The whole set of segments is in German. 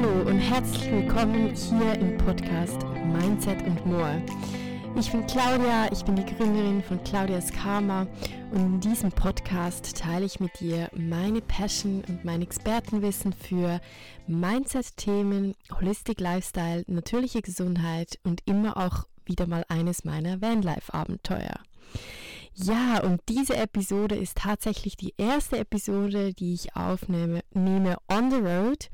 Hallo und herzlich willkommen hier im Podcast Mindset und More. Ich bin Claudia, ich bin die Gründerin von Claudias Karma und in diesem Podcast teile ich mit dir meine Passion und mein Expertenwissen für Mindset-Themen, Holistic Lifestyle, natürliche Gesundheit und immer auch wieder mal eines meiner Vanlife-Abenteuer. Ja, und diese Episode ist tatsächlich die erste Episode, die ich aufnehme nehme on the road.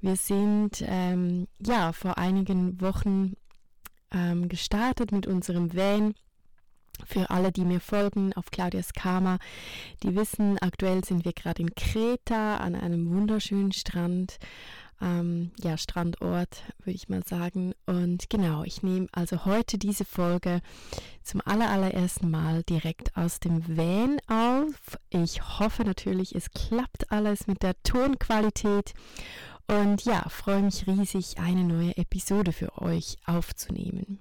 Wir sind ähm, ja vor einigen Wochen ähm, gestartet mit unserem Van. Für alle, die mir folgen auf Claudias Karma, die wissen, aktuell sind wir gerade in Kreta an einem wunderschönen Strand ähm, ja, Strandort, würde ich mal sagen. Und genau, ich nehme also heute diese Folge zum allerersten Mal direkt aus dem Van auf. Ich hoffe natürlich, es klappt alles mit der Tonqualität. Und ja, freue mich riesig, eine neue Episode für euch aufzunehmen.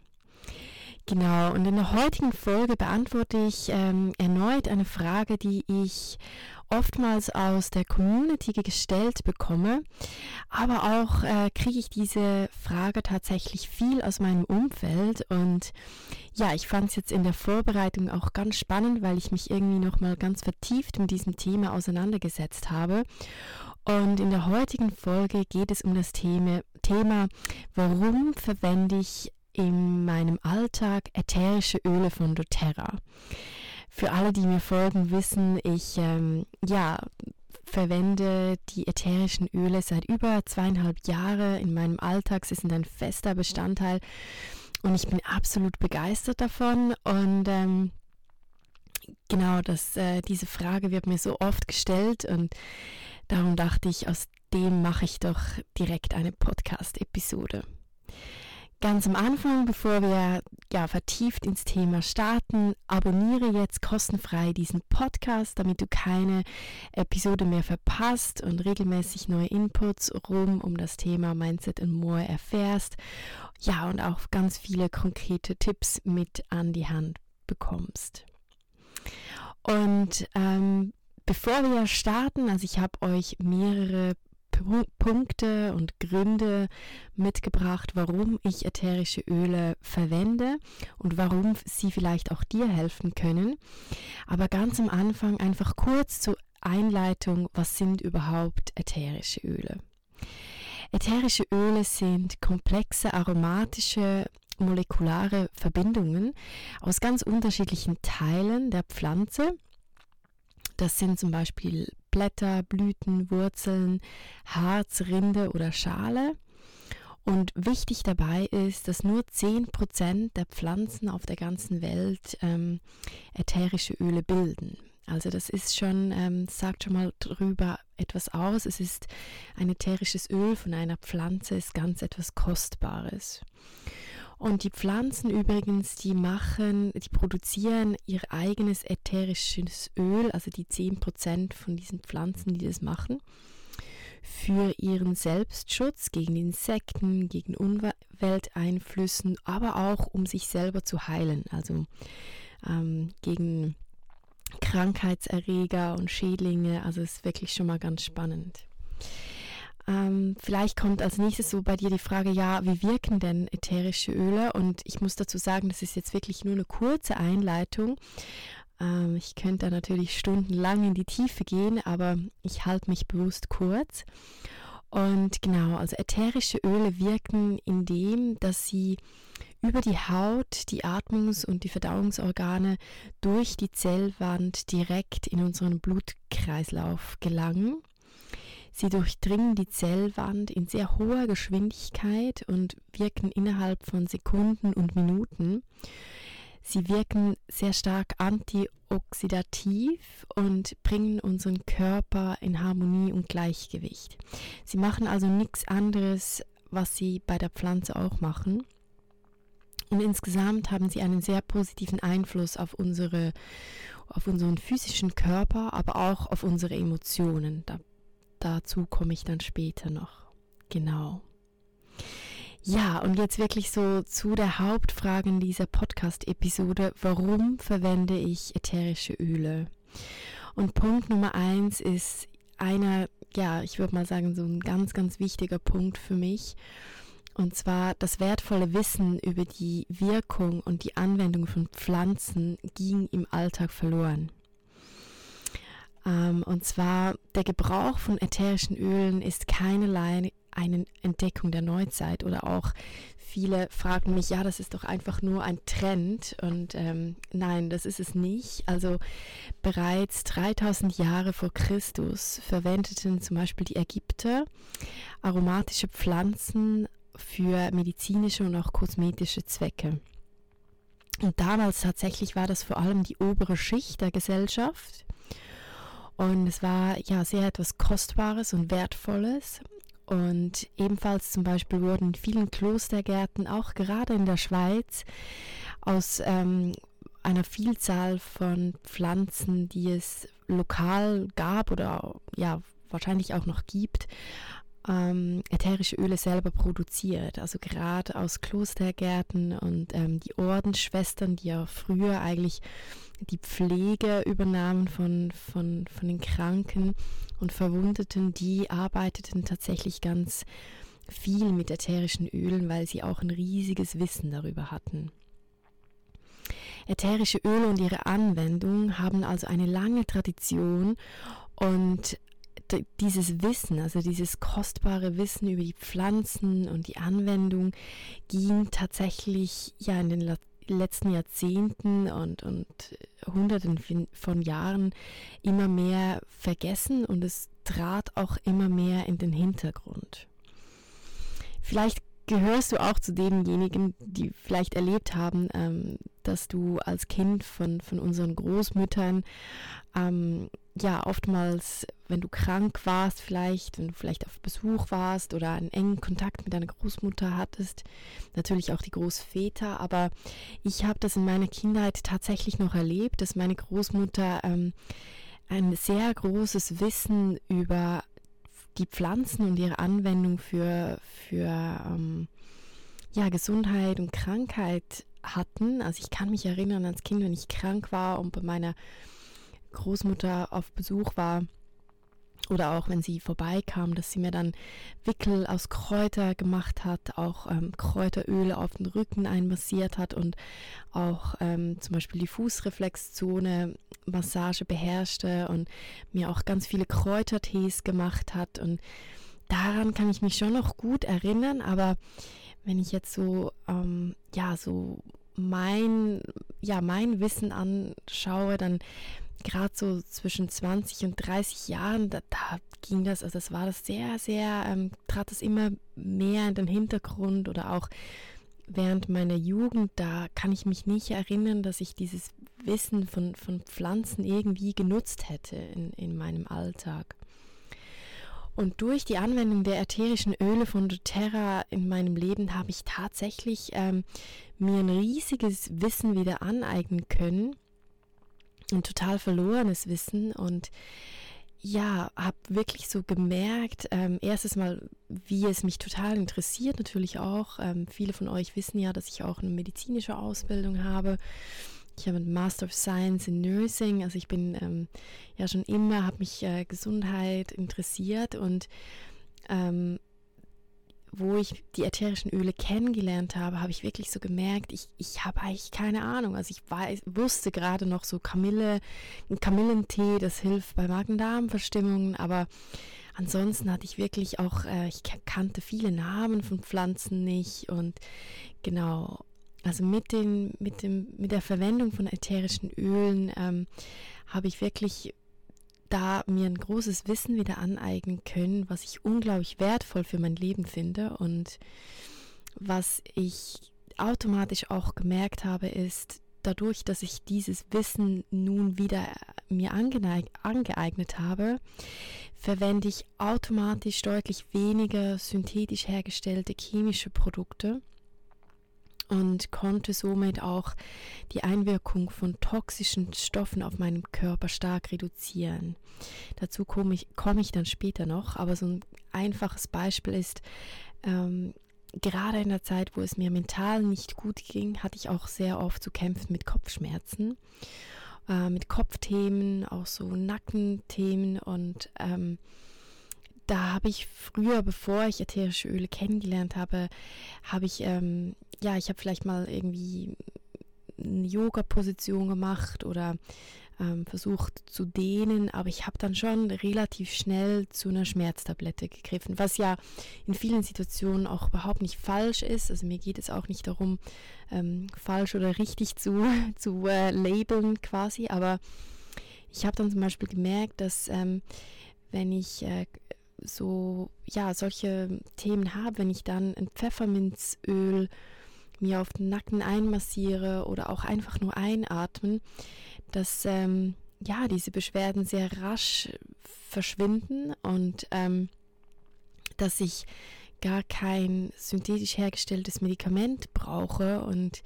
Genau, und in der heutigen Folge beantworte ich ähm, erneut eine Frage, die ich oftmals aus der Community gestellt bekomme, aber auch äh, kriege ich diese Frage tatsächlich viel aus meinem Umfeld und ja, ich fand es jetzt in der Vorbereitung auch ganz spannend, weil ich mich irgendwie nochmal ganz vertieft mit diesem Thema auseinandergesetzt habe. Und in der heutigen Folge geht es um das Thema, Thema warum verwende ich in meinem Alltag ätherische Öle von doTERRA. Für alle, die mir folgen, wissen, ich ähm, ja, verwende die ätherischen Öle seit über zweieinhalb Jahren in meinem Alltag. Sie sind ein fester Bestandteil und ich bin absolut begeistert davon. Und ähm, genau, das, äh, diese Frage wird mir so oft gestellt und darum dachte ich, aus dem mache ich doch direkt eine Podcast-Episode. Ganz am Anfang, bevor wir ja vertieft ins Thema starten, abonniere jetzt kostenfrei diesen Podcast, damit du keine Episode mehr verpasst und regelmäßig neue Inputs rum um das Thema Mindset and More erfährst. Ja, und auch ganz viele konkrete Tipps mit an die Hand bekommst. Und ähm, bevor wir starten, also ich habe euch mehrere Punkte und Gründe mitgebracht, warum ich ätherische Öle verwende und warum sie vielleicht auch dir helfen können. Aber ganz am Anfang einfach kurz zur Einleitung, was sind überhaupt ätherische Öle? Ätherische Öle sind komplexe aromatische molekulare Verbindungen aus ganz unterschiedlichen Teilen der Pflanze. Das sind zum Beispiel Blätter, Blüten, Wurzeln, Harz, Rinde oder Schale. Und wichtig dabei ist, dass nur 10% der Pflanzen auf der ganzen Welt ähm, ätherische Öle bilden. Also das ist schon, ähm, sagt schon mal drüber etwas aus. Es ist ein ätherisches Öl von einer Pflanze, ist ganz etwas Kostbares. Und die Pflanzen übrigens, die machen, die produzieren ihr eigenes ätherisches Öl, also die 10% von diesen Pflanzen, die das machen, für ihren Selbstschutz gegen Insekten, gegen Umwelteinflüssen, aber auch um sich selber zu heilen, also ähm, gegen Krankheitserreger und Schädlinge. Also ist wirklich schon mal ganz spannend. Ähm, vielleicht kommt als nächstes so bei dir die Frage, ja, wie wirken denn ätherische Öle? Und ich muss dazu sagen, das ist jetzt wirklich nur eine kurze Einleitung. Ähm, ich könnte da natürlich stundenlang in die Tiefe gehen, aber ich halte mich bewusst kurz. Und genau, also ätherische Öle wirken indem, dass sie über die Haut, die Atmungs- und die Verdauungsorgane durch die Zellwand direkt in unseren Blutkreislauf gelangen. Sie durchdringen die Zellwand in sehr hoher Geschwindigkeit und wirken innerhalb von Sekunden und Minuten. Sie wirken sehr stark antioxidativ und bringen unseren Körper in Harmonie und Gleichgewicht. Sie machen also nichts anderes, was sie bei der Pflanze auch machen. Und insgesamt haben sie einen sehr positiven Einfluss auf unsere, auf unseren physischen Körper, aber auch auf unsere Emotionen. Da dazu komme ich dann später noch. Genau. Ja, und jetzt wirklich so zu der Hauptfrage in dieser Podcast-Episode. Warum verwende ich ätherische Öle? Und Punkt Nummer eins ist einer ja, ich würde mal sagen, so ein ganz, ganz wichtiger Punkt für mich. Und zwar das wertvolle Wissen über die Wirkung und die Anwendung von Pflanzen ging im Alltag verloren. Ähm, und zwar der Gebrauch von ätherischen Ölen ist keinerlei eine Entdeckung der Neuzeit oder auch viele fragen mich, ja, das ist doch einfach nur ein Trend und ähm, nein, das ist es nicht. Also bereits 3000 Jahre vor Christus verwendeten zum Beispiel die Ägypter aromatische Pflanzen für medizinische und auch kosmetische Zwecke. Und damals tatsächlich war das vor allem die obere Schicht der Gesellschaft. Und es war ja sehr etwas Kostbares und Wertvolles. Und ebenfalls zum Beispiel wurden in vielen Klostergärten, auch gerade in der Schweiz, aus ähm, einer Vielzahl von Pflanzen, die es lokal gab oder ja wahrscheinlich auch noch gibt, ähm, ätherische Öle selber produziert. Also gerade aus Klostergärten und ähm, die Ordensschwestern, die ja früher eigentlich die Pflege übernahmen von, von, von den Kranken und Verwundeten, die arbeiteten tatsächlich ganz viel mit ätherischen Ölen, weil sie auch ein riesiges Wissen darüber hatten. Ätherische Öle und ihre Anwendung haben also eine lange Tradition und dieses Wissen, also dieses kostbare Wissen über die Pflanzen und die Anwendung ging tatsächlich ja in den letzten Jahrzehnten und, und Hunderten von Jahren immer mehr vergessen und es trat auch immer mehr in den Hintergrund. Vielleicht gehörst du auch zu denjenigen, die vielleicht erlebt haben, ähm, dass du als Kind von, von unseren Großmüttern ähm, ja oftmals, wenn du krank warst, vielleicht, wenn du vielleicht auf Besuch warst oder einen engen Kontakt mit deiner Großmutter hattest, natürlich auch die Großväter, aber ich habe das in meiner Kindheit tatsächlich noch erlebt, dass meine Großmutter ähm, ein sehr großes Wissen über die Pflanzen und ihre Anwendung für, für ähm, ja, Gesundheit und Krankheit hatten. Also ich kann mich erinnern als Kind, wenn ich krank war und bei meiner Großmutter auf Besuch war oder auch wenn sie vorbeikam, dass sie mir dann Wickel aus Kräuter gemacht hat, auch ähm, Kräuteröle auf den Rücken einmassiert hat und auch ähm, zum Beispiel die Fußreflexzone Massage beherrschte und mir auch ganz viele Kräutertees gemacht hat. Und daran kann ich mich schon noch gut erinnern, aber wenn ich jetzt so ähm, ja so mein ja mein Wissen anschaue, dann gerade so zwischen 20 und 30 Jahren, da, da, ging das, also das war das sehr, sehr, ähm, trat das immer mehr in den Hintergrund oder auch während meiner Jugend, da kann ich mich nicht erinnern, dass ich dieses Wissen von, von Pflanzen irgendwie genutzt hätte in, in meinem Alltag. Und durch die Anwendung der ätherischen Öle von doTERRA in meinem Leben habe ich tatsächlich ähm, mir ein riesiges Wissen wieder aneignen können ein total verlorenes Wissen und ja, habe wirklich so gemerkt, ähm, erstes Mal, wie es mich total interessiert, natürlich auch. Ähm, viele von euch wissen ja, dass ich auch eine medizinische Ausbildung habe. Ich habe einen Master of Science in Nursing, also ich bin ähm, ja schon immer, habe mich äh, Gesundheit interessiert und ähm, wo ich die ätherischen Öle kennengelernt habe, habe ich wirklich so gemerkt, ich, ich habe eigentlich keine Ahnung. Also ich weiß, wusste gerade noch so Kamille, ein Kamillentee, das hilft bei Magen-Darm-Verstimmungen, aber ansonsten hatte ich wirklich auch, äh, ich kannte viele Namen von Pflanzen nicht und genau, also mit, den, mit, dem, mit der Verwendung von ätherischen Ölen ähm, habe ich wirklich da mir ein großes Wissen wieder aneignen können, was ich unglaublich wertvoll für mein Leben finde. Und was ich automatisch auch gemerkt habe, ist, dadurch, dass ich dieses Wissen nun wieder mir angeeignet habe, verwende ich automatisch deutlich weniger synthetisch hergestellte chemische Produkte und konnte somit auch die Einwirkung von toxischen Stoffen auf meinem Körper stark reduzieren. Dazu komme ich, komme ich dann später noch, aber so ein einfaches Beispiel ist, ähm, gerade in der Zeit, wo es mir mental nicht gut ging, hatte ich auch sehr oft zu kämpfen mit Kopfschmerzen, äh, mit Kopfthemen, auch so Nackenthemen und ähm, da habe ich früher, bevor ich ätherische Öle kennengelernt habe, habe ich, ähm, ja, ich habe vielleicht mal irgendwie eine Yoga-Position gemacht oder ähm, versucht zu dehnen, aber ich habe dann schon relativ schnell zu einer Schmerztablette gegriffen, was ja in vielen Situationen auch überhaupt nicht falsch ist. Also mir geht es auch nicht darum, ähm, falsch oder richtig zu, zu äh, labeln quasi, aber ich habe dann zum Beispiel gemerkt, dass ähm, wenn ich äh, so, ja, solche Themen habe, wenn ich dann ein Pfefferminzöl mir auf den Nacken einmassiere oder auch einfach nur einatmen, dass ähm, ja diese Beschwerden sehr rasch verschwinden und ähm, dass ich gar kein synthetisch hergestelltes Medikament brauche. Und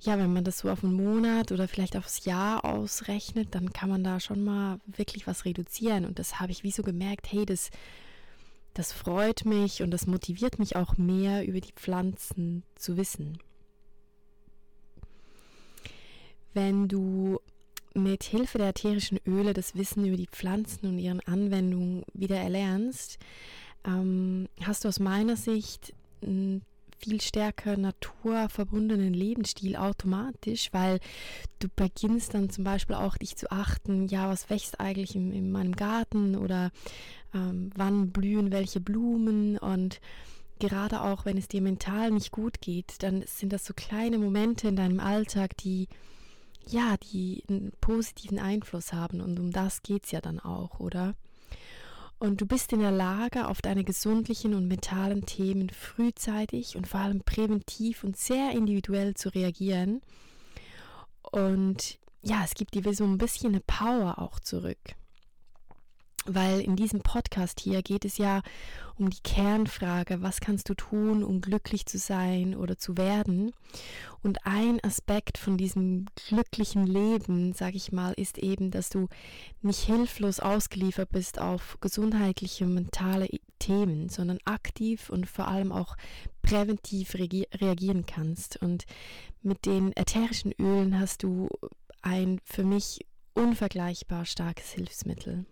ja, wenn man das so auf einen Monat oder vielleicht aufs Jahr ausrechnet, dann kann man da schon mal wirklich was reduzieren. Und das habe ich wie so gemerkt, hey, das, das freut mich und das motiviert mich auch mehr über die Pflanzen zu wissen. Wenn du mit Hilfe der ätherischen Öle das Wissen über die Pflanzen und ihren Anwendungen wieder erlernst, ähm, hast du aus meiner Sicht viel stärker naturverbundenen Lebensstil automatisch, weil du beginnst dann zum Beispiel auch dich zu achten, ja, was wächst eigentlich in, in meinem Garten oder ähm, wann blühen welche Blumen und gerade auch wenn es dir mental nicht gut geht, dann sind das so kleine Momente in deinem Alltag, die ja, die einen positiven Einfluss haben und um das geht es ja dann auch, oder? Und du bist in der Lage, auf deine gesundlichen und mentalen Themen frühzeitig und vor allem präventiv und sehr individuell zu reagieren. Und ja, es gibt dir so ein bisschen eine Power auch zurück weil in diesem Podcast hier geht es ja um die Kernfrage, was kannst du tun, um glücklich zu sein oder zu werden? Und ein Aspekt von diesem glücklichen Leben, sage ich mal, ist eben, dass du nicht hilflos ausgeliefert bist auf gesundheitliche, mentale Themen, sondern aktiv und vor allem auch präventiv reagieren kannst. Und mit den ätherischen Ölen hast du ein für mich unvergleichbar starkes Hilfsmittel.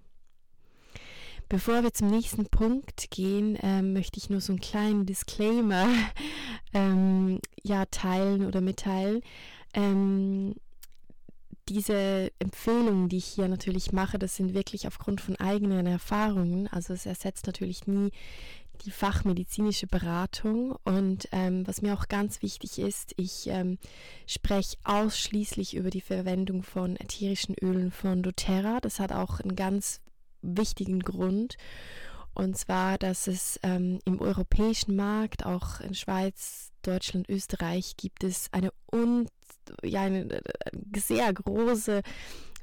Bevor wir zum nächsten Punkt gehen, ähm, möchte ich nur so einen kleinen Disclaimer ähm, ja, teilen oder mitteilen. Ähm, diese Empfehlungen, die ich hier natürlich mache, das sind wirklich aufgrund von eigenen Erfahrungen. Also es ersetzt natürlich nie die fachmedizinische Beratung. Und ähm, was mir auch ganz wichtig ist, ich ähm, spreche ausschließlich über die Verwendung von ätherischen Ölen von doTERRA. Das hat auch einen ganz wichtigen Grund. Und zwar, dass es ähm, im europäischen Markt, auch in Schweiz, Deutschland, Österreich, gibt es eine, un ja, eine äh, sehr große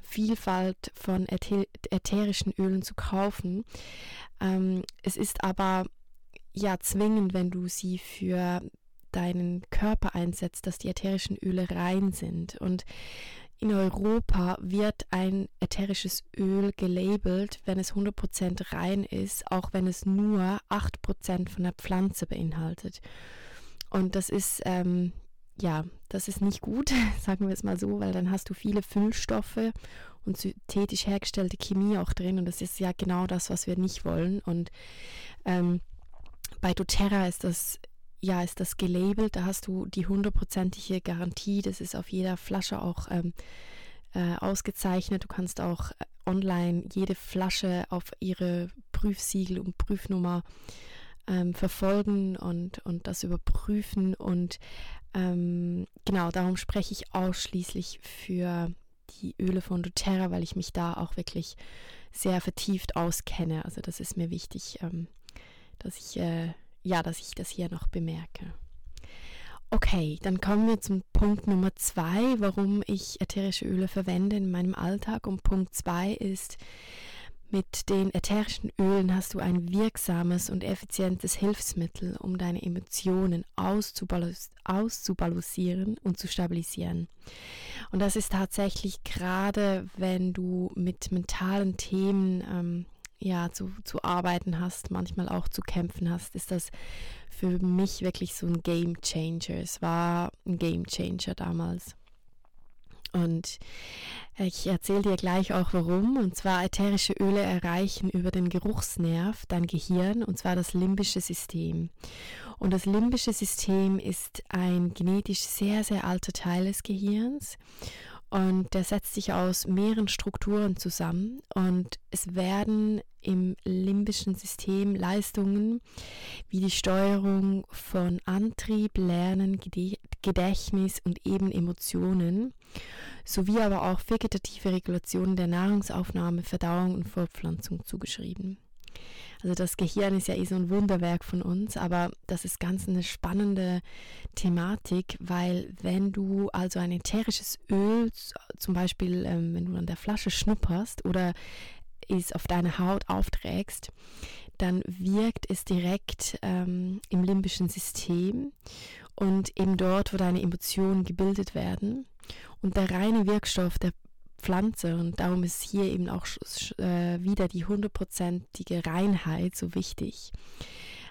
Vielfalt von ätherischen Ölen zu kaufen. Ähm, es ist aber ja zwingend, wenn du sie für deinen Körper einsetzt, dass die ätherischen Öle rein sind. Und in Europa wird ein ätherisches Öl gelabelt, wenn es 100% rein ist, auch wenn es nur 8% von der Pflanze beinhaltet. Und das ist, ähm, ja, das ist nicht gut, sagen wir es mal so, weil dann hast du viele Füllstoffe und synthetisch hergestellte Chemie auch drin und das ist ja genau das, was wir nicht wollen. Und ähm, bei doTERRA ist das ja, ist das gelabelt. Da hast du die hundertprozentige Garantie. Das ist auf jeder Flasche auch ähm, äh, ausgezeichnet. Du kannst auch äh, online jede Flasche auf ihre Prüfsiegel und Prüfnummer ähm, verfolgen und, und das überprüfen. Und ähm, genau, darum spreche ich ausschließlich für die Öle von doTERRA, weil ich mich da auch wirklich sehr vertieft auskenne. Also das ist mir wichtig, ähm, dass ich äh, ja, dass ich das hier noch bemerke. Okay, dann kommen wir zum Punkt Nummer zwei, warum ich ätherische Öle verwende in meinem Alltag. Und Punkt zwei ist, mit den ätherischen Ölen hast du ein wirksames und effizientes Hilfsmittel, um deine Emotionen auszubalancieren und zu stabilisieren. Und das ist tatsächlich gerade, wenn du mit mentalen Themen ähm, ja, zu, zu arbeiten hast, manchmal auch zu kämpfen hast, ist das für mich wirklich so ein Game Changer. Es war ein Game Changer damals. Und ich erzähle dir gleich auch warum. Und zwar ätherische Öle erreichen über den Geruchsnerv dein Gehirn, und zwar das limbische System. Und das limbische System ist ein genetisch sehr, sehr alter Teil des Gehirns. Und der setzt sich aus mehreren Strukturen zusammen. Und es werden im limbischen System Leistungen wie die Steuerung von Antrieb, Lernen, Gedächtnis und eben Emotionen sowie aber auch vegetative Regulationen der Nahrungsaufnahme, Verdauung und Fortpflanzung zugeschrieben. Also das Gehirn ist ja eh so ein Wunderwerk von uns, aber das ist ganz eine spannende Thematik, weil wenn du also ein ätherisches Öl, zum Beispiel ähm, wenn du an der Flasche schnupperst oder es auf deine Haut aufträgst, dann wirkt es direkt ähm, im limbischen System und eben dort, wo deine Emotionen gebildet werden. Und der reine Wirkstoff der Pflanze, und darum ist hier eben auch äh, wieder die hundertprozentige Reinheit so wichtig.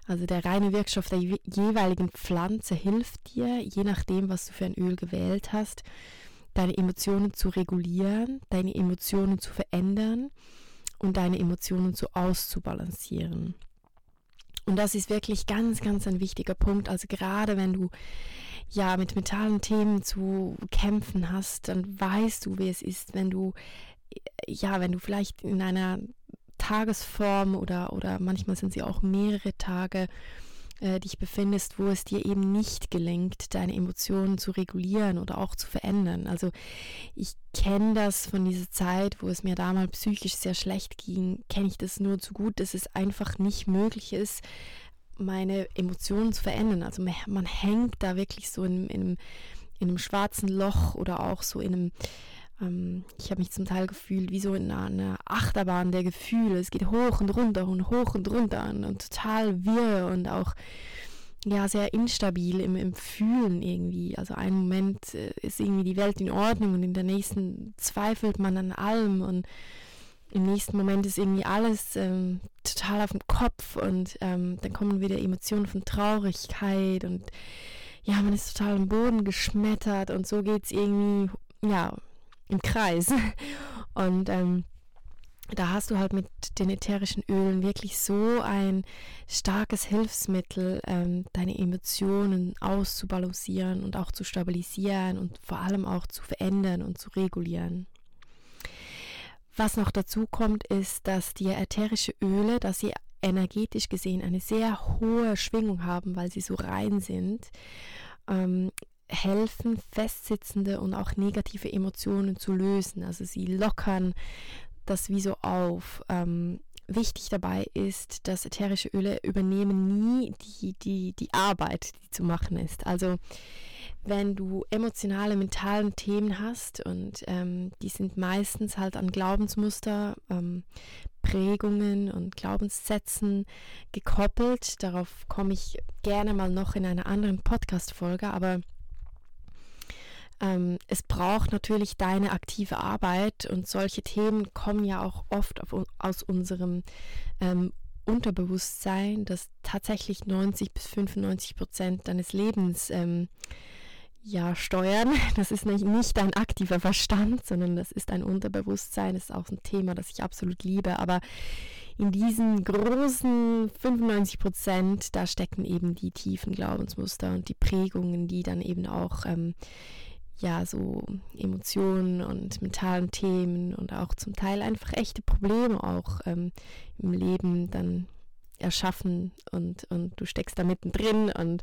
Also der reine Wirkstoff der jeweiligen Pflanze hilft dir, je nachdem, was du für ein Öl gewählt hast, deine Emotionen zu regulieren, deine Emotionen zu verändern und deine Emotionen so auszubalancieren. Und das ist wirklich ganz, ganz ein wichtiger Punkt. Also gerade wenn du ja mit mentalen Themen zu kämpfen hast, dann weißt du, wie es ist, wenn du ja, wenn du vielleicht in einer Tagesform oder oder manchmal sind sie auch mehrere Tage äh, dich befindest, wo es dir eben nicht gelingt, deine Emotionen zu regulieren oder auch zu verändern. Also ich kenne das von dieser Zeit, wo es mir damals psychisch sehr schlecht ging, kenne ich das nur zu gut, dass es einfach nicht möglich ist, meine Emotionen zu verändern. Also man hängt da wirklich so in, in, in einem schwarzen Loch oder auch so in einem ähm, ich habe mich zum Teil gefühlt wie so in einer, Achterbahn der Gefühle. Es geht hoch und runter und hoch und runter und, und total wirr und auch ja sehr instabil im, im Fühlen irgendwie. Also einen Moment äh, ist irgendwie die Welt in Ordnung und in der nächsten zweifelt man an allem und im nächsten Moment ist irgendwie alles ähm, total auf dem Kopf und ähm, dann kommen wieder Emotionen von Traurigkeit und ja, man ist total am Boden geschmettert und so geht es irgendwie, ja, im Kreis. Und ähm, da hast du halt mit den ätherischen Ölen wirklich so ein starkes Hilfsmittel, ähm, deine Emotionen auszubalancieren und auch zu stabilisieren und vor allem auch zu verändern und zu regulieren. Was noch dazu kommt, ist, dass die ätherische Öle, dass sie energetisch gesehen eine sehr hohe Schwingung haben, weil sie so rein sind, ähm, helfen, festsitzende und auch negative Emotionen zu lösen. Also sie lockern das wie so auf. Ähm, wichtig dabei ist, dass ätherische Öle übernehmen nie die, die, die Arbeit, die zu machen ist. Also wenn du emotionale, mentalen Themen hast und ähm, die sind meistens halt an Glaubensmuster, ähm, Prägungen und Glaubenssätzen gekoppelt. Darauf komme ich gerne mal noch in einer anderen Podcast-Folge, aber ähm, es braucht natürlich deine aktive Arbeit und solche Themen kommen ja auch oft auf, aus unserem ähm, Unterbewusstsein, das tatsächlich 90 bis 95 Prozent deines Lebens ähm, ja, steuern. Das ist nicht, nicht dein aktiver Verstand, sondern das ist ein Unterbewusstsein. Das ist auch ein Thema, das ich absolut liebe. Aber in diesen großen 95 Prozent, da stecken eben die tiefen Glaubensmuster und die Prägungen, die dann eben auch ähm, ja, so Emotionen und mentalen Themen und auch zum Teil einfach echte Probleme auch ähm, im Leben dann erschaffen und, und du steckst da mittendrin und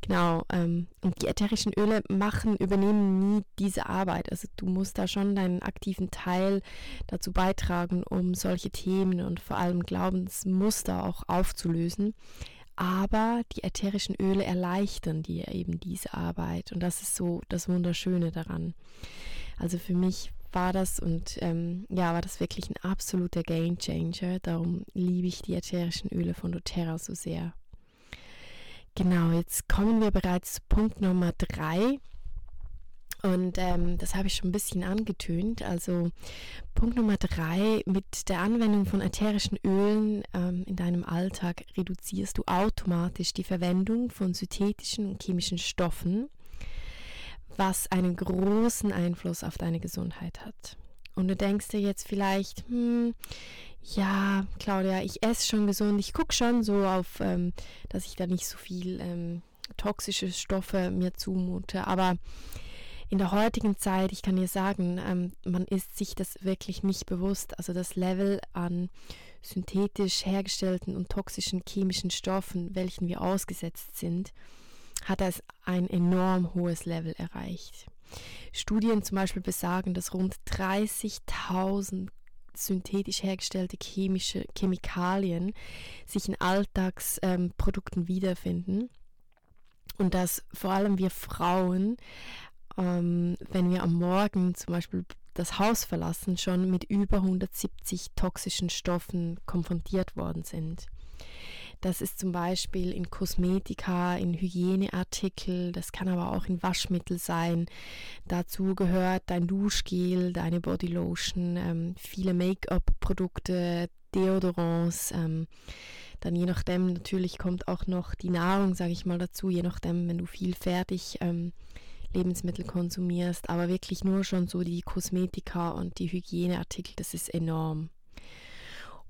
genau, ähm, und die ätherischen Öle machen, übernehmen nie diese Arbeit. Also du musst da schon deinen aktiven Teil dazu beitragen, um solche Themen und vor allem Glaubensmuster auch aufzulösen aber die ätherischen Öle erleichtern dir eben diese Arbeit und das ist so das Wunderschöne daran. Also für mich war das und ähm, ja, war das wirklich ein absoluter Game Changer. Darum liebe ich die ätherischen Öle von doTERRA so sehr. Genau, jetzt kommen wir bereits zu Punkt Nummer drei. Und ähm, das habe ich schon ein bisschen angetönt. Also Punkt Nummer drei, mit der Anwendung von ätherischen Ölen ähm, in deinem Alltag reduzierst du automatisch die Verwendung von synthetischen und chemischen Stoffen, was einen großen Einfluss auf deine Gesundheit hat. Und du denkst dir jetzt vielleicht, hm, ja, Claudia, ich esse schon gesund, ich gucke schon so auf, ähm, dass ich da nicht so viel ähm, toxische Stoffe mir zumute. Aber in der heutigen Zeit, ich kann dir sagen, ähm, man ist sich das wirklich nicht bewusst. Also das Level an synthetisch hergestellten und toxischen chemischen Stoffen, welchen wir ausgesetzt sind, hat es ein enorm hohes Level erreicht. Studien zum Beispiel besagen, dass rund 30.000 synthetisch hergestellte chemische Chemikalien sich in Alltagsprodukten ähm, wiederfinden und dass vor allem wir Frauen, ähm, wenn wir am Morgen zum Beispiel das Haus verlassen, schon mit über 170 toxischen Stoffen konfrontiert worden sind. Das ist zum Beispiel in Kosmetika, in Hygieneartikel, das kann aber auch in Waschmittel sein. Dazu gehört dein Duschgel, deine Bodylotion, ähm, viele Make-up-Produkte, Deodorants. Ähm, dann je nachdem natürlich kommt auch noch die Nahrung, sage ich mal dazu, je nachdem, wenn du viel fertig ähm, Lebensmittel konsumierst, aber wirklich nur schon so die Kosmetika und die Hygieneartikel, das ist enorm.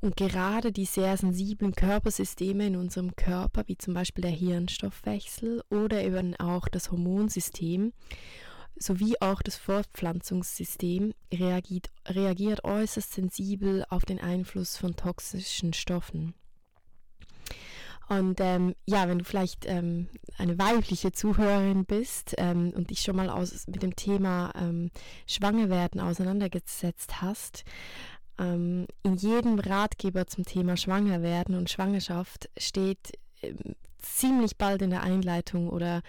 Und gerade die sehr sensiblen Körpersysteme in unserem Körper, wie zum Beispiel der Hirnstoffwechsel oder eben auch das Hormonsystem, sowie auch das Fortpflanzungssystem reagiert, reagiert äußerst sensibel auf den Einfluss von toxischen Stoffen. Und ähm, ja, wenn du vielleicht ähm, eine weibliche Zuhörerin bist ähm, und dich schon mal aus, mit dem Thema ähm, Schwangerwerden auseinandergesetzt hast, ähm, in jedem Ratgeber zum Thema Schwangerwerden und Schwangerschaft steht ähm, ziemlich bald in der Einleitung oder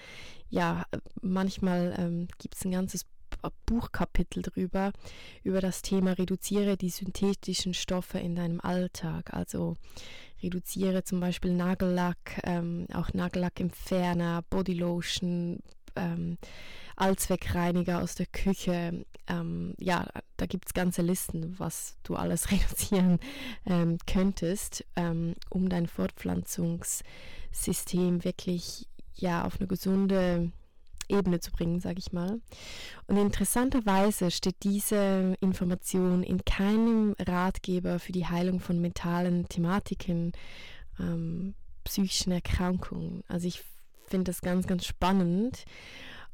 ja, manchmal ähm, gibt es ein ganzes Buchkapitel drüber, über das Thema reduziere die synthetischen Stoffe in deinem Alltag. Also reduziere zum Beispiel Nagellack, ähm, auch Nagellackentferner, Bodylotion, ähm, Allzweckreiniger aus der Küche. Ähm, ja, da gibt es ganze Listen, was du alles reduzieren ähm, könntest, ähm, um dein Fortpflanzungssystem wirklich ja auf eine gesunde Ebene zu bringen, sage ich mal. Und interessanterweise steht diese Information in keinem Ratgeber für die Heilung von mentalen Thematiken, ähm, psychischen Erkrankungen. Also ich finde das ganz, ganz spannend.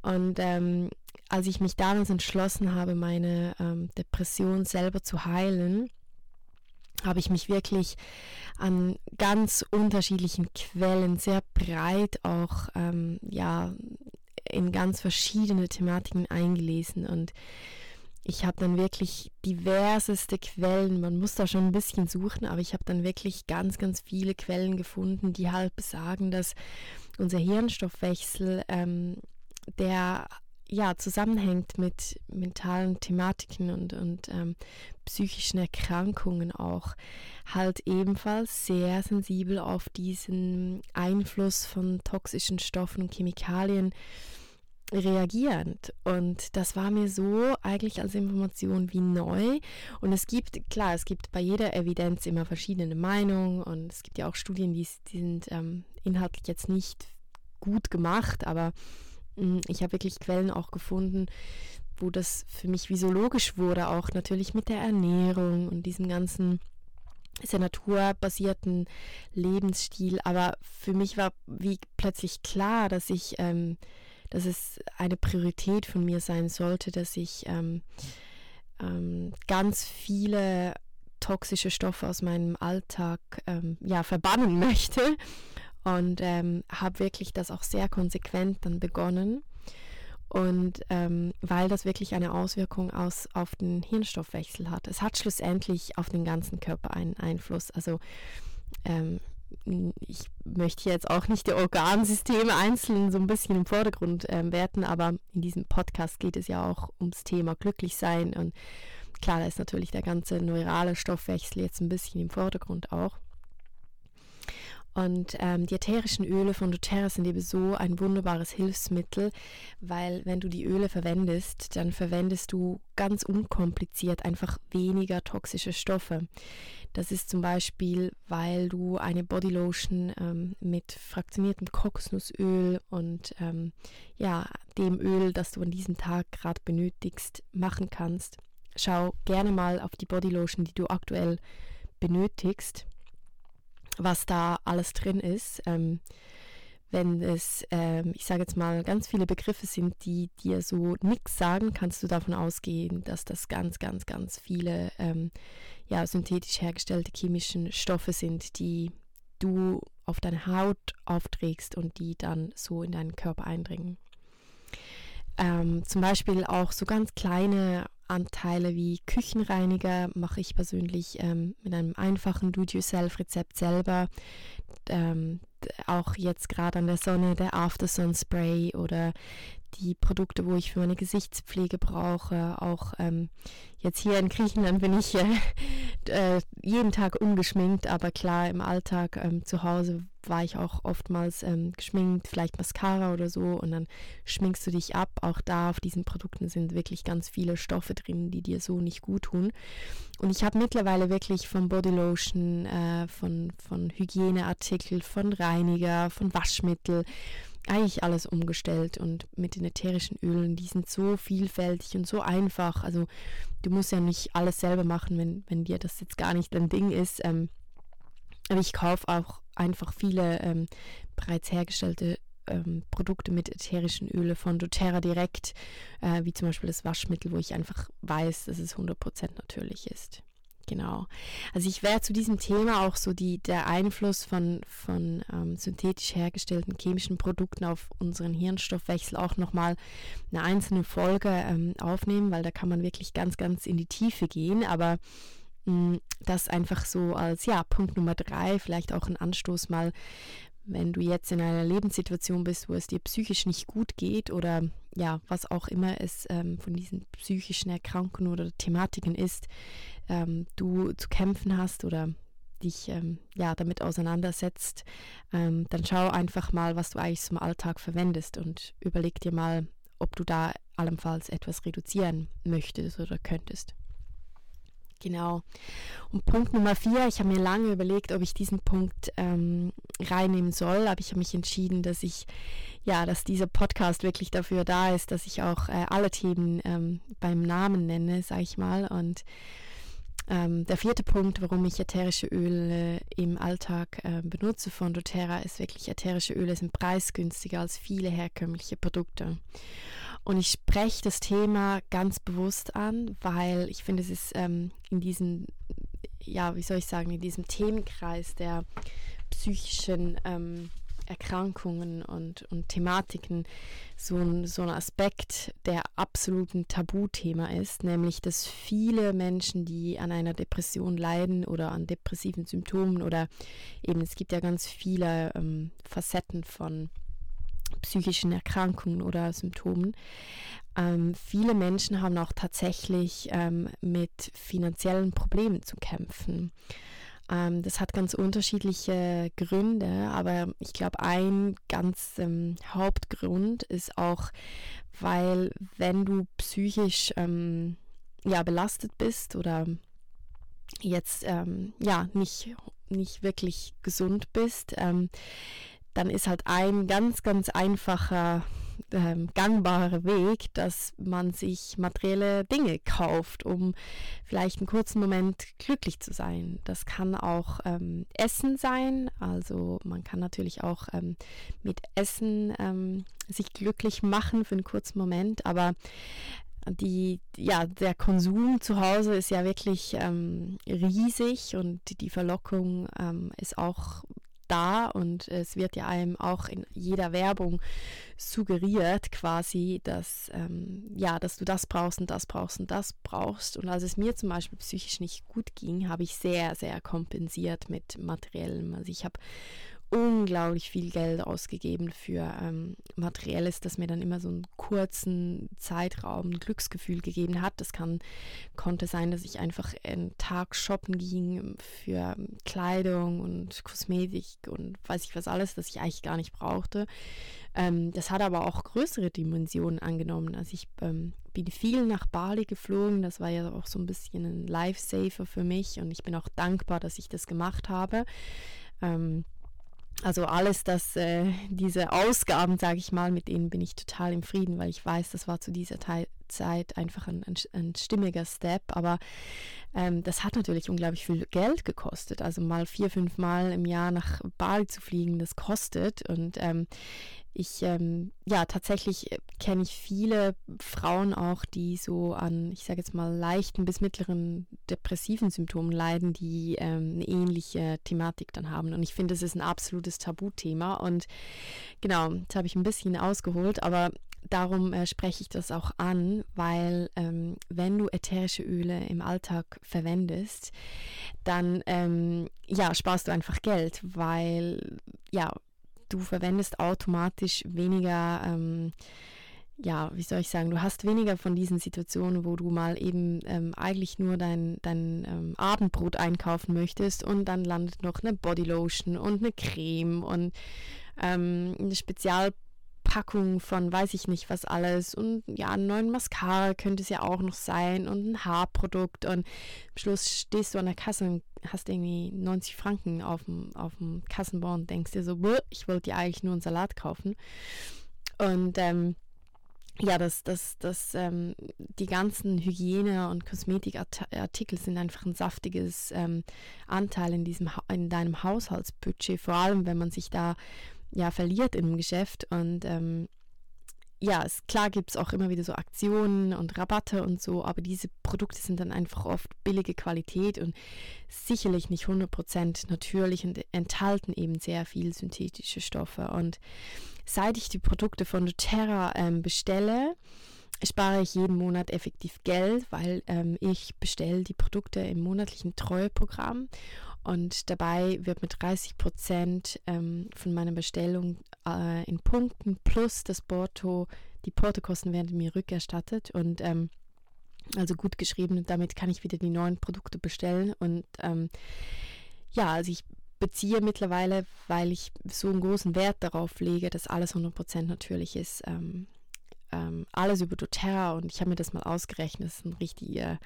Und ähm, als ich mich damals entschlossen habe, meine ähm, Depression selber zu heilen, habe ich mich wirklich an ganz unterschiedlichen Quellen sehr breit auch ähm, ja in ganz verschiedene Thematiken eingelesen und ich habe dann wirklich diverseste Quellen, man muss da schon ein bisschen suchen, aber ich habe dann wirklich ganz, ganz viele Quellen gefunden, die halt besagen, dass unser Hirnstoffwechsel, ähm, der ja zusammenhängt mit mentalen Thematiken und, und ähm, psychischen Erkrankungen auch, halt ebenfalls sehr sensibel auf diesen Einfluss von toxischen Stoffen und Chemikalien reagierend. Und das war mir so eigentlich als Information wie neu. Und es gibt, klar, es gibt bei jeder Evidenz immer verschiedene Meinungen und es gibt ja auch Studien, die, die sind ähm, inhaltlich jetzt nicht gut gemacht, aber mh, mm, ich habe wirklich Quellen auch gefunden, wo das für mich wie so logisch wurde, auch natürlich mit der Ernährung und diesem ganzen sehr naturbasierten Lebensstil. Aber für mich war wie plötzlich klar, dass ich ähm, dass es eine Priorität von mir sein sollte, dass ich ähm, ähm, ganz viele toxische Stoffe aus meinem Alltag ähm, ja, verbannen möchte und ähm, habe wirklich das auch sehr konsequent dann begonnen. Und ähm, weil das wirklich eine Auswirkung aus, auf den Hirnstoffwechsel hat. Es hat schlussendlich auf den ganzen Körper einen Einfluss. Also ähm, ich möchte jetzt auch nicht die Organsysteme einzeln so ein bisschen im Vordergrund äh, werten, aber in diesem Podcast geht es ja auch ums Thema Glücklichsein und klar, da ist natürlich der ganze neurale Stoffwechsel jetzt ein bisschen im Vordergrund auch. Und ähm, die ätherischen Öle von doTERRA sind eben so ein wunderbares Hilfsmittel, weil wenn du die Öle verwendest, dann verwendest du ganz unkompliziert einfach weniger toxische Stoffe. Das ist zum Beispiel, weil du eine Bodylotion ähm, mit fraktioniertem Kokosnussöl und ähm, ja, dem Öl, das du an diesem Tag gerade benötigst, machen kannst. Schau gerne mal auf die Bodylotion, die du aktuell benötigst, was da alles drin ist. Ähm, wenn es, ähm, ich sage jetzt mal, ganz viele Begriffe sind, die dir so nichts sagen, kannst du davon ausgehen, dass das ganz, ganz, ganz viele ähm, ja, synthetisch hergestellte chemischen Stoffe sind, die du auf deine Haut aufträgst und die dann so in deinen Körper eindringen. Ähm, zum Beispiel auch so ganz kleine Anteile wie Küchenreiniger mache ich persönlich ähm, mit einem einfachen Do-it-yourself-Rezept selber. Ähm, auch jetzt gerade an der Sonne der Aftersun Spray oder die Produkte, wo ich für meine Gesichtspflege brauche. Auch ähm, jetzt hier in Griechenland bin ich äh, äh, jeden Tag ungeschminkt, aber klar, im Alltag ähm, zu Hause war ich auch oftmals ähm, geschminkt, vielleicht Mascara oder so und dann schminkst du dich ab. Auch da auf diesen Produkten sind wirklich ganz viele Stoffe drin, die dir so nicht gut tun. Und ich habe mittlerweile wirklich von Bodylotion, äh, von, von Hygieneartikel, von Reiniger, von Waschmittel, eigentlich alles umgestellt und mit den ätherischen Ölen, die sind so vielfältig und so einfach. Also du musst ja nicht alles selber machen, wenn, wenn dir das jetzt gar nicht dein Ding ist. Ähm, aber ich kaufe auch einfach viele ähm, bereits hergestellte ähm, Produkte mit ätherischen Öle von doTERRA direkt, äh, wie zum Beispiel das Waschmittel, wo ich einfach weiß, dass es 100% natürlich ist. Genau. Also ich werde zu diesem Thema auch so die, der Einfluss von, von ähm, synthetisch hergestellten chemischen Produkten auf unseren Hirnstoffwechsel auch nochmal eine einzelne Folge ähm, aufnehmen, weil da kann man wirklich ganz, ganz in die Tiefe gehen. Aber mh, mm, das einfach so als ja, Punkt Nummer drei, vielleicht auch ein Anstoß mal, wenn du jetzt in einer Lebenssituation bist, wo es dir psychisch nicht gut geht oder ja, was auch immer es ähm, von diesen psychischen Erkrankungen oder Thematiken ist, ähm, du zu kämpfen hast oder dich ähm, ja damit auseinandersetzt, ähm, dann schau einfach mal, was du eigentlich zum Alltag verwendest und überleg dir mal, ob du da allenfalls etwas reduzieren möchtest oder könntest. Genau. Und Punkt Nummer vier, ich habe mir lange überlegt, ob ich diesen Punkt ähm, reinnehmen soll, aber ich habe mich entschieden, dass ich, ja, dass dieser Podcast wirklich dafür da ist, dass ich auch äh, alle Themen ähm, beim Namen nenne, sage ich mal. Und ähm, der vierte Punkt, warum ich ätherische Öle im Alltag äh, benutze von doTERRA, ist wirklich, ätherische Öle sind preisgünstiger als viele herkömmliche Produkte. Und ich spreche das Thema ganz bewusst an, weil ich finde, es ist ähm, in diesem, ja, wie soll ich sagen, in diesem Themenkreis der psychischen ähm, Erkrankungen und, und Thematiken so ein, so ein Aspekt, der absolut ein Tabuthema ist, nämlich dass viele Menschen, die an einer Depression leiden oder an depressiven Symptomen oder eben es gibt ja ganz viele ähm, Facetten von psychischen Erkrankungen oder Symptomen. Ähm, viele Menschen haben auch tatsächlich ähm, mit finanziellen Problemen zu kämpfen. Ähm, das hat ganz unterschiedliche Gründe, aber ich glaube, ein ganz ähm, Hauptgrund ist auch, weil wenn du psychisch ähm, ja, belastet bist oder jetzt ähm, ja nicht, nicht wirklich gesund bist, ähm, dann ist halt ein ganz, ganz einfacher ähm, gangbare Weg, dass man sich materielle Dinge kauft, um vielleicht einen kurzen Moment glücklich zu sein. Das kann auch ähm, Essen sein, also man kann natürlich auch ähm, mit Essen ähm, sich glücklich machen für einen kurzen Moment, aber die, ja, der Konsum zu Hause ist ja wirklich ähm, riesig und die Verlockung ähm, ist auch da und es wird ja einem auch in jeder Werbung suggeriert quasi, dass, ähm, ja, dass du das brauchst und das brauchst und das brauchst. Und als es mir zum Beispiel psychisch nicht gut ging, habe ich sehr, sehr kompensiert mit materiellem. Also ich habe unglaublich viel Geld ausgegeben für ähm, Materielles, das mir dann immer so einen kurzen Zeitraum ein Glücksgefühl gegeben hat. Das kann, konnte sein, dass ich einfach einen Tag shoppen ging für Kleidung und Kosmetik und weiß ich was alles, das ich eigentlich gar nicht brauchte. Ähm, das hat aber auch größere Dimensionen angenommen. Also ich ähm, bin viel nach Bali geflogen. Das war ja auch so ein bisschen ein Lifesaver für mich und ich bin auch dankbar, dass ich das gemacht habe. Ähm, also alles, das, äh, diese Ausgaben, sage ich mal, mit denen bin ich total im Frieden, weil ich weiß, das war zu dieser Teil Zeit einfach ein, ein, ein stimmiger Step. Aber ähm, das hat natürlich unglaublich viel Geld gekostet. Also mal vier, fünf Mal im Jahr nach Bali zu fliegen, das kostet. Und ähm, ich, ähm, ja, tatsächlich kenne ich viele Frauen auch, die so an, ich sage jetzt mal, leichten bis mittleren depressiven Symptomen leiden, die ähm, eine ähnliche Thematik dann haben. Und ich finde, das ist ein absolutes Tabuthema. Und genau, jetzt habe ich ein bisschen ausgeholt, aber darum äh, spreche ich das auch an, weil ähm, wenn du ätherische Öle im Alltag verwendest, dann ähm, ja, sparst du einfach Geld, weil ja, du verwendest automatisch weniger, ähm, ja, wie soll ich sagen, du hast weniger von diesen Situationen, wo du mal eben ähm, eigentlich nur dein, dein ähm, Abendbrot einkaufen möchtest und dann landet noch eine Bodylotion und eine Creme und ähm, eine Spezialpackung von weiß ich nicht was alles. Und ja, einen neuen Mascara könnte es ja auch noch sein und ein Haarprodukt. Und am Schluss stehst du an der Kasse und hast irgendwie 90 Franken auf dem, auf dem Kassenbon und denkst dir so, ich wollte dir eigentlich nur einen Salat kaufen. Und ähm, ja, das, das, das, ähm, die ganzen Hygiene- und Kosmetikartikel sind einfach ein saftiges ähm, Anteil in, diesem, in deinem Haushaltsbudget, vor allem wenn man sich da ja verliert im Geschäft und ähm, ja, es, klar gibt es auch immer wieder so Aktionen und Rabatte und so, aber diese Produkte sind dann einfach oft billige Qualität und sicherlich nicht 100% natürlich und enthalten eben sehr viel synthetische Stoffe. Und seit ich die Produkte von doTERRA ähm, bestelle, spare ich jeden Monat effektiv Geld, weil ähm, ich bestelle die Produkte im monatlichen Treueprogramm und dabei wird mit 30 Prozent ähm, von meiner Bestellung äh, in Punkten plus das Porto, die Portokosten werden mir rückerstattet und ähm, also gut geschrieben. Und damit kann ich wieder die neuen Produkte bestellen. Und ähm, ja, also ich beziehe mittlerweile, weil ich so einen großen Wert darauf lege, dass alles 100% natürlich ist, ähm, ähm, alles über doTERRA und ich habe mir das mal ausgerechnet, das ist ein richtiger,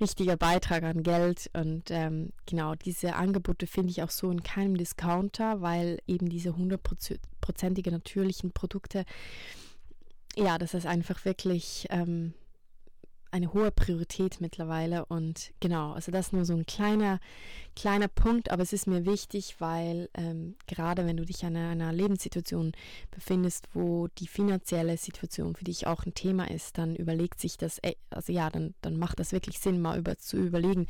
richtiger Beitrag an Geld. Und ähm, genau, diese Angebote finde ich auch so in keinem Discounter, weil eben diese hundertprozentige natürlichen Produkte, ja, das ist einfach wirklich ähm, eine hohe Priorität mittlerweile. Und genau, also das nur so ein kleiner, kleiner Punkt, aber es ist mir wichtig, weil ähm, gerade wenn du dich einer, einer Lebenssituation befindest, wo die finanzielle Situation für dich auch ein Thema ist, dann überlegt sich das, also ja, dann, dann macht das wirklich Sinn, mal über, zu überlegen,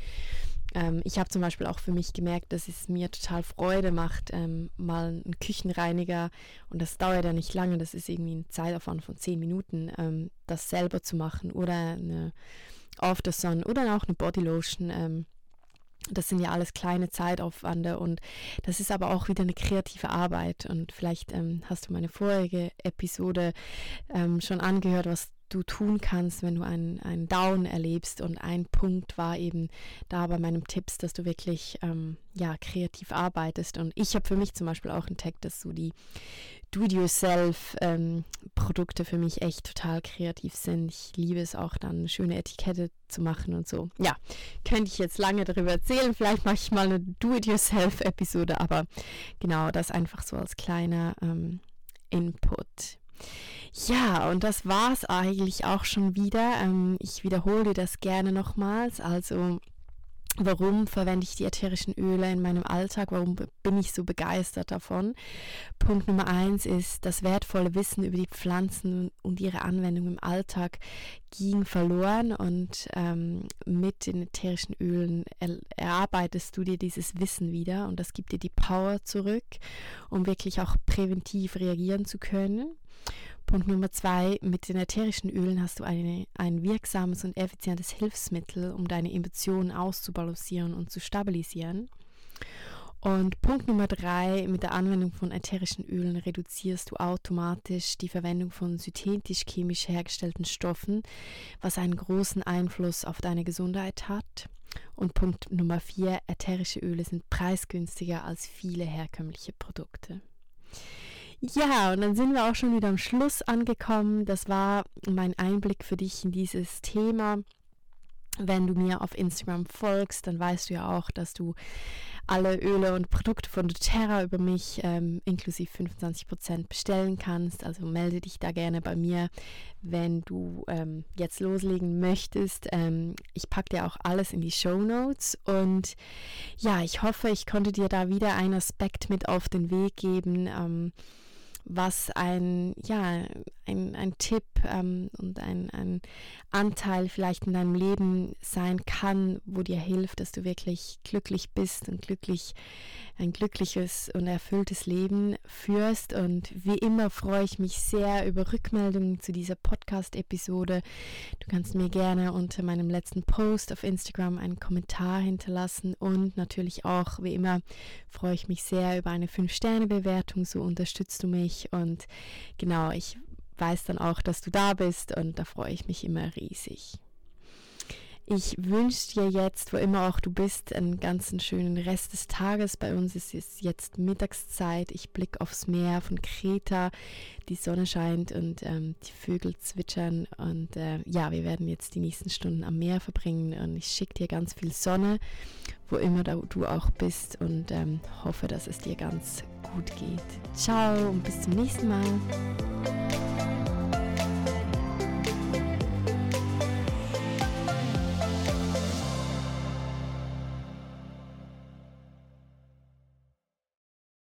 ähm, ich habe zum Beispiel auch für mich gemerkt, dass es mir total Freude macht, ähm, mal einen Küchenreiniger, und das dauert ja nicht lange, das ist irgendwie ein Zeitaufwand von zehn Minuten, ähm, das selber zu machen oder eine After Sun oder auch eine Bodylotion. Ähm, das sind ja alles kleine Zeitaufwände und das ist aber auch wieder eine kreative Arbeit. Und vielleicht ähm, hast du meine vorige Episode ähm, schon angehört, was du tun kannst, wenn du einen, einen Down erlebst. Und ein Punkt war eben da bei meinem Tipps, dass du wirklich ähm, ja, kreativ arbeitest. Und ich habe für mich zum Beispiel auch entdeckt, dass so die Do-it-yourself-Produkte ähm, für mich echt total kreativ sind. Ich liebe es auch dann, eine schöne Etikette zu machen und so. Ja, könnte ich jetzt lange darüber erzählen. Vielleicht mache ich mal eine Do-it-yourself-Episode, aber genau das einfach so als kleiner ähm, Input. Ja, und das war es eigentlich auch schon wieder. Ähm, ich wiederhole das gerne nochmals. Also Warum verwende ich die ätherischen Öle in meinem Alltag? Warum bin ich so begeistert davon? Punkt Nummer eins ist, das wertvolle Wissen über die Pflanzen und ihre Anwendung im Alltag ging verloren und ähm, mit den ätherischen Ölen er erarbeitest du dir dieses Wissen wieder und das gibt dir die Power zurück, um wirklich auch präventiv reagieren zu können. Punkt Nummer zwei, mit den ätherischen Ölen hast du eine, ein wirksames und effizientes Hilfsmittel, um deine Emotionen auszubalancieren und zu stabilisieren. Und Punkt Nummer drei, mit der Anwendung von ätherischen Ölen reduzierst du automatisch die Verwendung von synthetisch-chemisch hergestellten Stoffen, was einen großen Einfluss auf deine Gesundheit hat. Und Punkt Nummer vier, ätherische Öle sind preisgünstiger als viele herkömmliche Produkte. Ja, und dann sind wir auch schon wieder am Schluss angekommen. Das war mein Einblick für dich in dieses Thema. Wenn du mir auf Instagram folgst, dann weißt du ja auch, dass du alle Öle und Produkte von doTERRA über mich ähm, inklusive 25% bestellen kannst. Also melde dich da gerne bei mir, wenn du ähm, jetzt loslegen möchtest. Ähm, ich packe dir auch alles in die Show Notes und ja, ich hoffe, ich konnte dir da wieder einen Aspekt mit auf den Weg geben ähm, was ein, ja, ein, ein Tipp ähm, und ein, ein Anteil vielleicht in deinem Leben sein kann, wo dir hilft, dass du wirklich glücklich bist und glücklich ein glückliches und erfülltes Leben führst. Und wie immer freue ich mich sehr über Rückmeldungen zu dieser Podcast-Episode. Du kannst mir gerne unter meinem letzten Post auf Instagram einen Kommentar hinterlassen und natürlich auch, wie immer, freue ich mich sehr über eine 5-Sterne-Bewertung. So unterstützt du mich und genau, ich weiß dann auch, dass du da bist und da freue ich mich immer riesig. Ich wünsche dir jetzt, wo immer auch du bist, einen ganzen schönen Rest des Tages. Bei uns ist es jetzt Mittagszeit. Ich blicke aufs Meer von Kreta. Die Sonne scheint und ähm, die Vögel zwitschern. Und äh, ja, wir werden jetzt die nächsten Stunden am Meer verbringen. Und ich schicke dir ganz viel Sonne, wo immer du auch bist. Und ähm, hoffe, dass es dir ganz gut geht. Ciao und bis zum nächsten Mal.